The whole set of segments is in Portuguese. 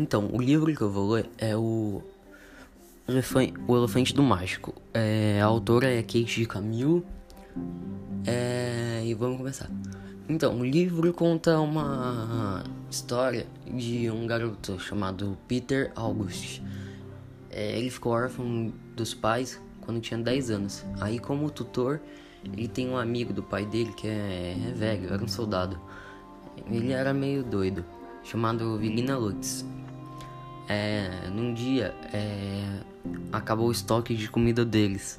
Então, o livro que eu vou ler é o o Elefante do Mágico. É, a autora é Kate Camille. É, e vamos começar. Então, o livro conta uma história de um garoto chamado Peter August. É, ele ficou órfão dos pais quando tinha 10 anos. Aí, como tutor, ele tem um amigo do pai dele que é, é velho, era um soldado. Ele era meio doido, chamado Vilina Lutz. É, num dia, é, acabou o estoque de comida deles.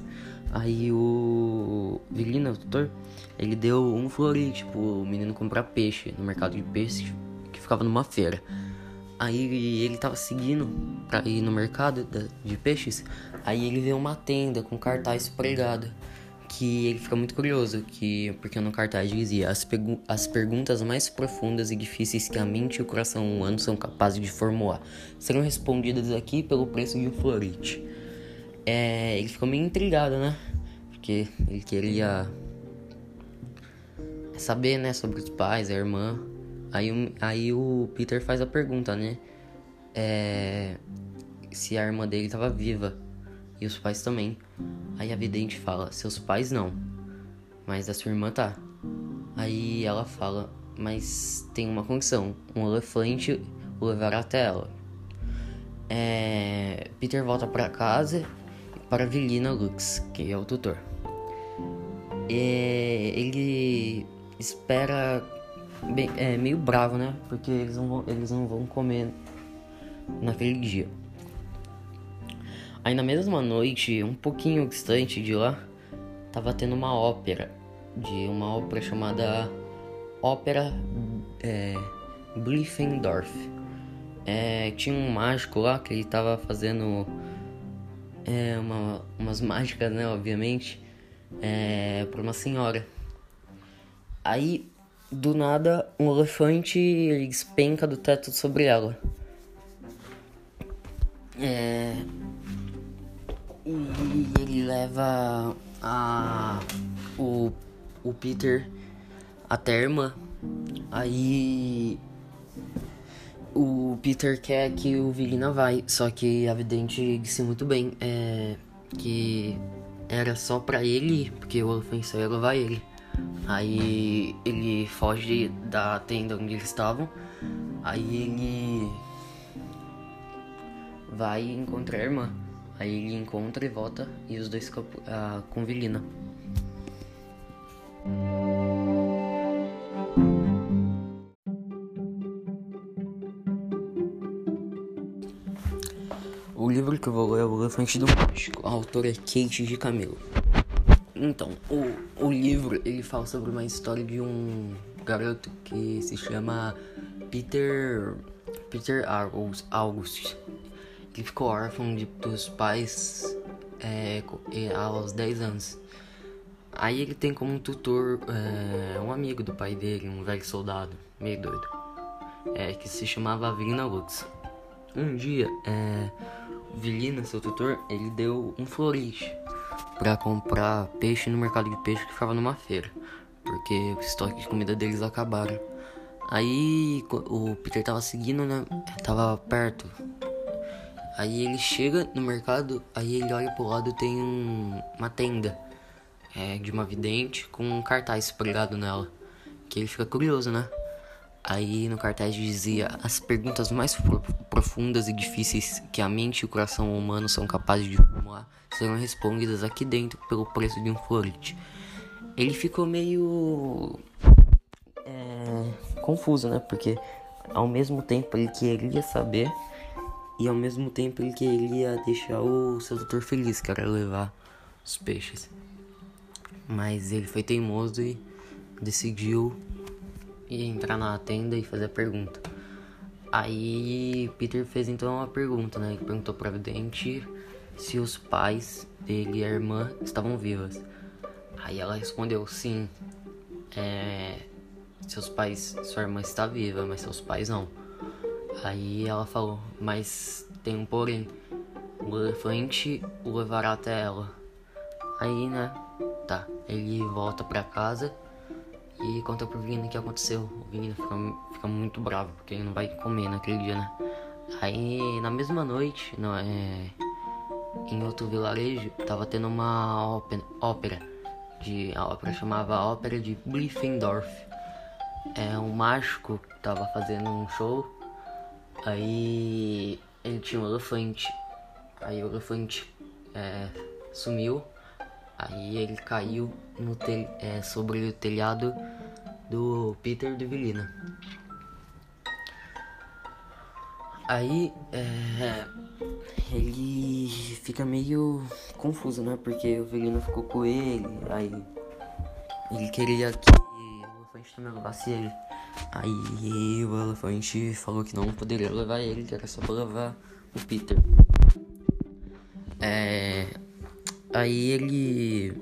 Aí o Vilina, o tutor, ele deu um florite pro menino comprar peixe no mercado de peixe que ficava numa feira. Aí ele tava seguindo pra ir no mercado de peixes. Aí ele vê uma tenda com cartaz pregado. Que ele fica muito curioso, que porque no cartaz dizia as, as perguntas mais profundas e difíceis que a mente e o coração humano são capazes de formular serão respondidas aqui pelo preço de um florite. É, ele ficou meio intrigado, né? Porque ele queria saber, né, sobre os pais, a irmã. Aí, aí o Peter faz a pergunta, né? É, se a irmã dele estava viva e os pais também. Aí a vidente fala: Seus pais não, mas a sua irmã tá. Aí ela fala: Mas tem uma condição: um elefante o levará até ela. É, Peter volta para casa para Vilina Lux, que é o tutor. É, ele espera bem, é meio bravo, né? Porque eles não vão, eles não vão comer naquele dia. Aí na mesma noite, um pouquinho distante de lá, tava tendo uma ópera, de uma ópera chamada Ópera é, Bliffendorf. É, tinha um mágico lá que ele tava fazendo é, uma, umas mágicas, né, obviamente, é, pra uma senhora. Aí, do nada, um elefante despenca do teto sobre ela. É... E leva a... o, o Peter até a irmã. Aí o Peter quer que o Vilina vai, só que a vidente disse muito bem é, que era só pra ele, porque o só ia levar ele. Aí ele foge da tenda onde eles estavam. Aí ele vai encontrar a irmã. Aí ele encontra e volta e os dois ficam uh, com Vilina. O livro que eu vou ler é O Elefante do Mágico. A autora é Kate de Camilo. Então, o, o livro ele fala sobre uma história de um garoto que se chama Peter Peter August. August. Ele ficou órfão de, dos pais é, aos 10 anos. Aí ele tem como tutor é, um amigo do pai dele, um velho soldado, meio doido, é, que se chamava Vilina Lutz. Um dia, é, Vilina, seu tutor, ele deu um florite para comprar peixe no mercado de peixe que ficava numa feira, porque o estoque de comida deles acabaram. Aí o Peter tava seguindo, né? Tava perto. Aí ele chega no mercado, aí ele olha pro lado tem um, uma tenda é, de uma vidente com um cartaz pregado nela. Que ele fica curioso, né? Aí no cartaz dizia as perguntas mais profundas e difíceis que a mente e o coração humano são capazes de formular serão respondidas aqui dentro pelo preço de um florite. Ele ficou meio é, confuso, né? Porque ao mesmo tempo ele queria saber e ao mesmo tempo ele queria deixar o seu doutor feliz, que era levar os peixes. Mas ele foi teimoso e decidiu entrar na tenda e fazer a pergunta. Aí Peter fez então uma pergunta, né? Ele perguntou pra vidente se os pais dele e a irmã estavam vivas. Aí ela respondeu sim. É, seus pais, sua irmã está viva, mas seus pais não. Aí ela falou, mas tem um porém. O elefante o levará até ela. Aí, né? Tá. Ele volta pra casa e conta pro Vini o que aconteceu. O Vini fica, fica muito bravo, porque ele não vai comer naquele dia, né? Aí na mesma noite, não, é, em outro vilarejo, tava tendo uma ópera, ópera de, a ópera chamava Ópera de Bliffendorf. É um mágico que tava fazendo um show, aí ele tinha um elefante, aí o elefante é, sumiu, aí ele caiu no tel, é, sobre o telhado do Peter de Vilina. Aí é, ele fica meio confuso, né? Porque o Velino ficou com ele, aí ele queria que o elefante também levasse ele. Aí o elefante falou que não poderia levar ele, que era só pra levar o Peter. É, aí ele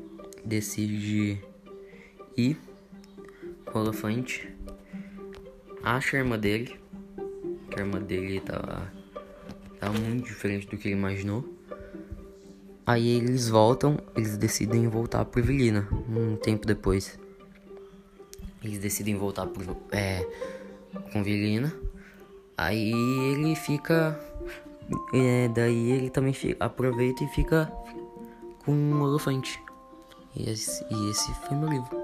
decide ir com o elefante, acha a irmã dele que a irmã dele tava, tava muito diferente do que ele imaginou. Aí eles voltam, eles decidem voltar pro Evelina um tempo depois. Eles decidem voltar pro, é, com Evelina. Aí ele fica. É, daí ele também fica, aproveita e fica com um elefante. E esse, e esse foi meu livro.